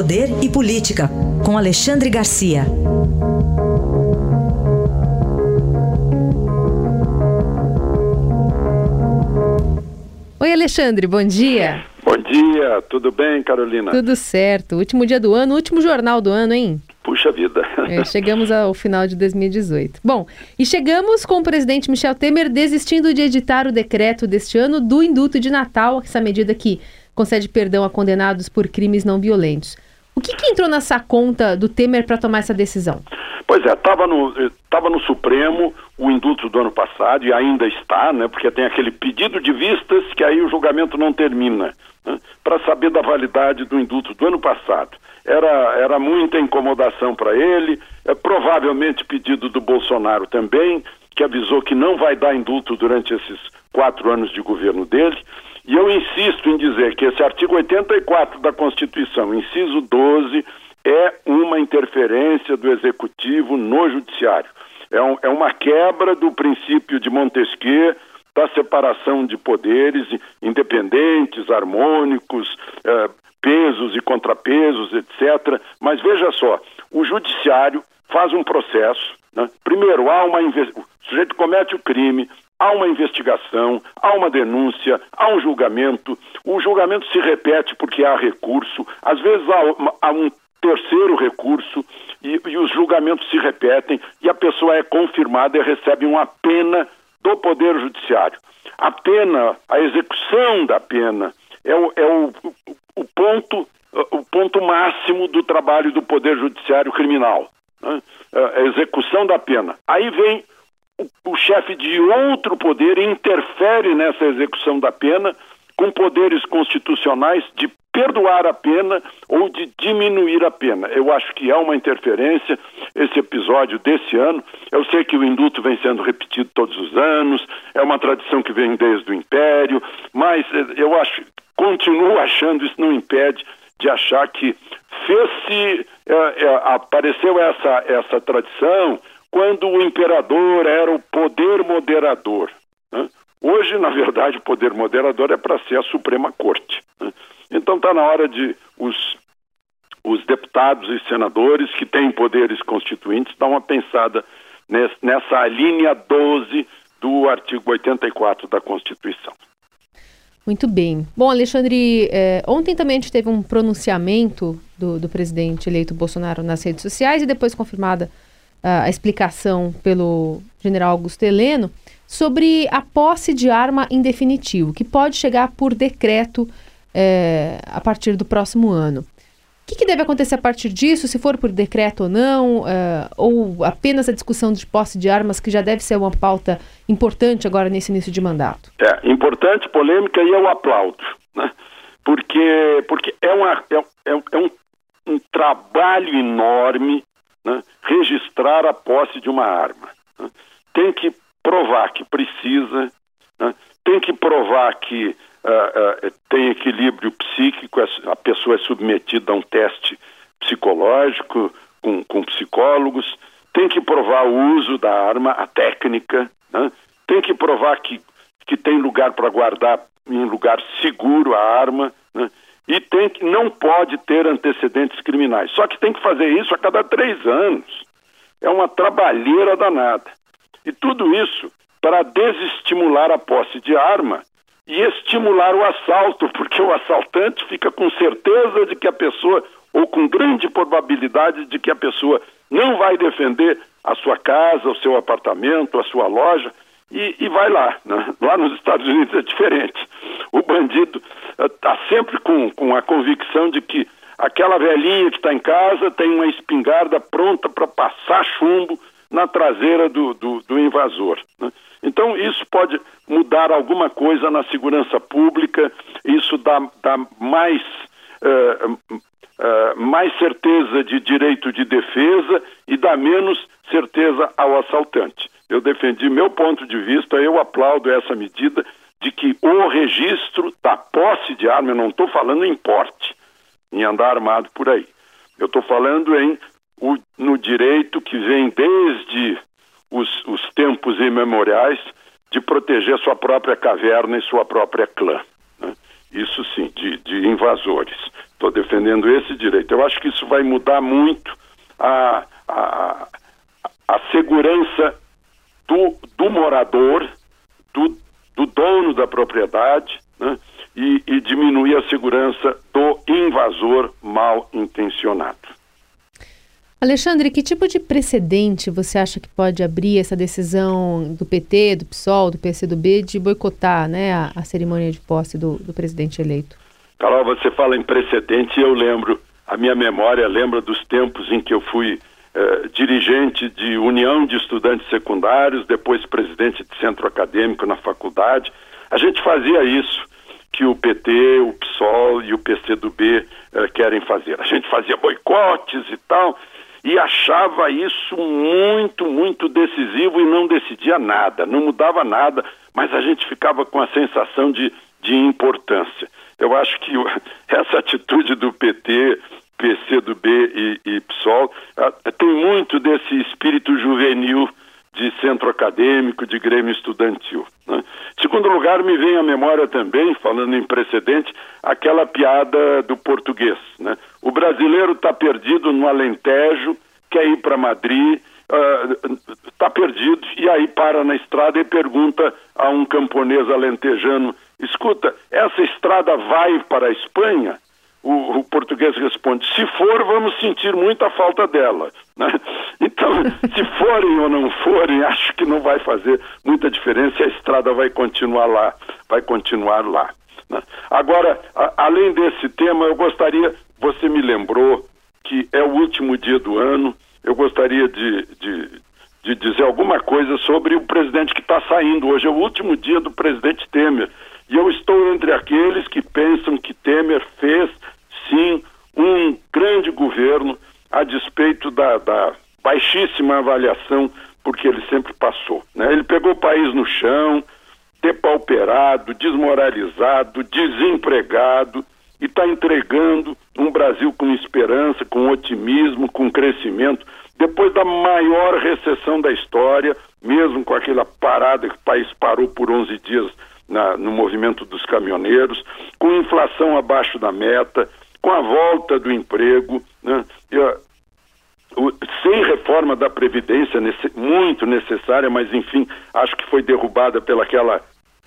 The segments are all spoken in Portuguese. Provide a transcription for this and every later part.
Poder e Política, com Alexandre Garcia. Oi, Alexandre, bom dia. Bom dia, tudo bem, Carolina? Tudo certo. Último dia do ano, último jornal do ano, hein? Puxa vida. É, chegamos ao final de 2018. Bom, e chegamos com o presidente Michel Temer desistindo de editar o decreto deste ano do indulto de Natal, essa medida que concede perdão a condenados por crimes não violentos. O que, que entrou nessa conta do Temer para tomar essa decisão? Pois é, estava no, tava no Supremo o indulto do ano passado e ainda está, né, porque tem aquele pedido de vistas que aí o julgamento não termina, né, para saber da validade do indulto do ano passado. Era, era muita incomodação para ele, é provavelmente pedido do Bolsonaro também, que avisou que não vai dar indulto durante esses quatro anos de governo dele. E eu insisto em dizer que esse artigo 84 da Constituição, inciso 12, é uma interferência do Executivo no Judiciário. É, um, é uma quebra do princípio de Montesquieu da separação de poderes independentes, harmônicos, eh, pesos e contrapesos, etc. Mas veja só, o Judiciário faz um processo. Né? Primeiro, há uma o sujeito comete o crime, há uma investigação, há uma denúncia, há um julgamento. O julgamento se repete porque há recurso, às vezes há, há um terceiro recurso e, e, os julgamentos se repetem e a pessoa é confirmada e recebe uma pena do Poder Judiciário. A pena, a execução da pena, é o, é o, o ponto o ponto máximo do trabalho do Poder Judiciário Criminal, né? a execução da pena. Aí vem o, chefe de outro poder interfere nessa execução da pena com poderes constitucionais de perdoar a pena ou de diminuir a pena. Eu acho que há uma interferência, esse episódio desse ano. Eu sei que o indulto vem sendo repetido todos os anos, é uma tradição que vem desde o Império, mas eh, eu acho, continuo achando, isso não impede de achar que fez-se, é, é, apareceu essa, essa tradição quando o imperador era o poder moderador. Né? Hoje, na verdade, o poder moderador é para ser a Suprema Corte. Né? Então está na hora de os, os deputados e senadores que têm poderes constituintes dar uma pensada nessa, nessa linha 12 do artigo 84 da Constituição. Muito bem. Bom, Alexandre, é, ontem também a gente teve um pronunciamento do, do presidente eleito Bolsonaro nas redes sociais e depois confirmada a explicação pelo general Augusto Heleno sobre a posse de arma em definitivo, que pode chegar por decreto é, a partir do próximo ano. O que, que, deve acontecer a partir disso, se for por decreto ou não, é, ou apenas a discussão de posse de armas, que já deve ser uma pauta importante agora nesse início de mandato? É, importante, polêmica, e eu aplaudo, né? porque, porque é, uma, é, é, é um, um trabalho enorme né, registrar a posse de uma arma. Né? Tem que provar que precisa, né? tem que provar que uh, uh, tem equilíbrio psíquico, a pessoa é submetida a um teste psicológico com, com psicólogos, tem que provar o uso da arma, a técnica, né? tem que provar que, que tem lugar para guardar em lugar seguro a arma, né? E tem que, não pode ter antecedentes criminais. Só que tem que fazer isso a cada três anos. É uma trabalheira danada. E tudo isso para desestimular a posse de arma e estimular o assalto, porque o assaltante fica com certeza de que a pessoa, ou com grande probabilidade de que a pessoa não vai defender a sua casa, o seu apartamento, a sua loja, e, e vai lá. Né? Lá nos Estados Unidos é diferente. O bandido está uh, sempre com, com a convicção de que aquela velhinha que está em casa tem uma espingarda pronta para passar chumbo na traseira do, do, do invasor. Né? Então, isso pode mudar alguma coisa na segurança pública, isso dá, dá mais, uh, uh, mais certeza de direito de defesa e dá menos certeza ao assaltante. Eu defendi meu ponto de vista, eu aplaudo essa medida de que o registro da posse de arma, eu não estou falando em porte, em andar armado por aí. Eu estou falando em o, no direito que vem desde os, os tempos imemoriais de proteger sua própria caverna e sua própria clã. Né? Isso sim, de, de invasores. estou defendendo esse direito. Eu acho que isso vai mudar muito a, a, a segurança do, do morador, do, do dono da propriedade, né? e, e diminuir a segurança do invasor mal intencionado. Alexandre, que tipo de precedente você acha que pode abrir essa decisão do PT, do PSOL, do PCdoB de boicotar né, a, a cerimônia de posse do, do, presidente eleito? Carol, você fala em precedente e eu lembro, a minha memória lembra dos tempos em que eu fui eh, dirigente de União de Estudantes Secundários, depois presidente de centro acadêmico na faculdade. A gente fazia isso que o PT, o PSOL e o PCdoB eh, querem fazer. A gente fazia boicotes e tal e achava isso muito, muito decisivo e não decidia nada, não mudava nada, mas a gente ficava com a sensação de, de importância. Eu acho que essa atitude do PT, PCdoB e, e PSOL uh, tem muito desse espírito juvenil de centro acadêmico, de grêmio estudantil. Né? Segundo lugar, me vem à memória também, falando em precedente, aquela piada do português. Né? O brasileiro está perdido no Alentejo, quer ir para Madrid, está uh, perdido, e aí para na estrada e pergunta a um camponês alentejano: escuta, essa estrada vai para a Espanha? O, o, português responde: se for, vamos sentir muita falta dela. Né? Então, se forem ou não forem, acho que não vai fazer muita diferença. A estrada vai continuar lá, vai continuar lá. Né? Agora, a, além desse tema, eu gostaria, você me lembrou que é o último dia do ano. Eu gostaria de, de, de dizer alguma coisa sobre o presidente que está saindo hoje. É o último dia do presidente Temer. E eu estou entre aqueles que pensam que Temer fez, sim, um grande governo, a despeito da, da baixíssima avaliação, porque ele sempre passou. Né? Ele pegou o país no chão, depauperado, desmoralizado, desempregado, e está entregando um Brasil com esperança, com otimismo, com crescimento. Depois da maior recessão da história, mesmo com aquela parada que o país parou por 11 dias na, no movimento dos caminhoneiros, com inflação abaixo da meta, com a volta do emprego, né? o, sem reforma da Previdência, nesse, muito necessária, mas enfim, acho que foi derrubada pelaquela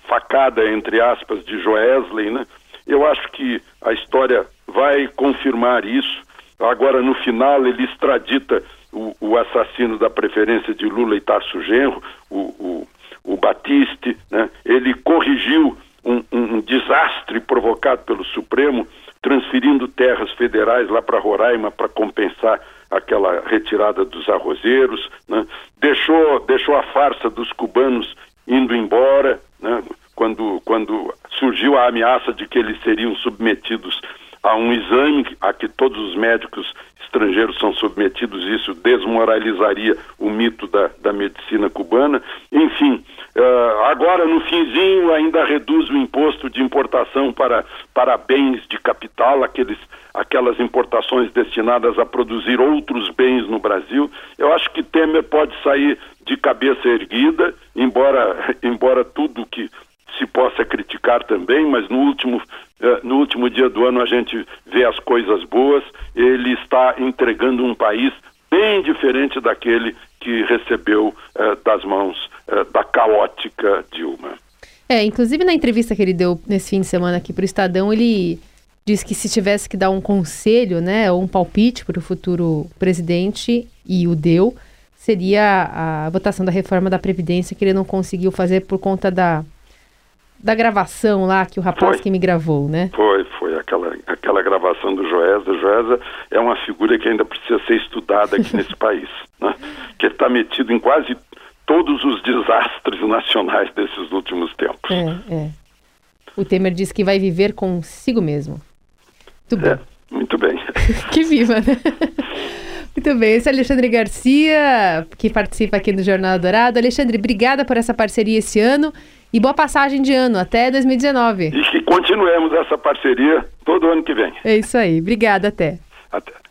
facada, entre aspas, de Joesley, né? Eu acho que a história vai confirmar isso. Agora, no final, ele extradita o, assassino da preferência de Lula e Tarso Genro, o, o o Batiste, né? ele corrigiu um, um, um, desastre provocado pelo Supremo, transferindo terras federais lá para Roraima para compensar aquela retirada dos arrozeiros, né? deixou, deixou a farsa dos cubanos indo embora, né? quando, quando surgiu a ameaça de que eles seriam submetidos a um exame a que todos os médicos estrangeiros são submetidos, isso desmoralizaria o mito da, da medicina cubana. Enfim, uh, agora no finzinho ainda reduz o imposto de importação para, para bens de capital, aqueles, aquelas importações destinadas a produzir outros bens no Brasil. Eu acho que Temer pode sair de cabeça erguida, embora, embora tudo que se possa criticar também, mas no último, no último dia do ano a gente vê as coisas boas. Ele está entregando um país bem diferente daquele que recebeu eh, das mãos eh, da caótica Dilma. É, inclusive na entrevista que ele deu nesse fim de semana aqui para o Estadão, ele disse que se tivesse que dar um conselho, né, ou um palpite para o futuro presidente, e o deu, seria a votação da reforma da Previdência, que ele não conseguiu fazer por conta da da gravação lá que o rapaz foi. que me gravou, né? Foi, foi aquela, aquela gravação do Joesa. O Joesa é uma figura que ainda precisa ser estudada aqui nesse país, né? Que está metido em quase todos os desastres nacionais desses últimos tempos. É, é. O Temer disse que vai viver consigo mesmo. Muito bem. É, muito bem. que viva, né? Muito bem, esse é Alexandre Garcia, que participa aqui do Jornal Dourado. Alexandre, obrigada por essa parceria esse ano e boa passagem de ano, até 2019. E que continuemos essa parceria todo ano que vem. É isso aí. Obrigada, até. Até.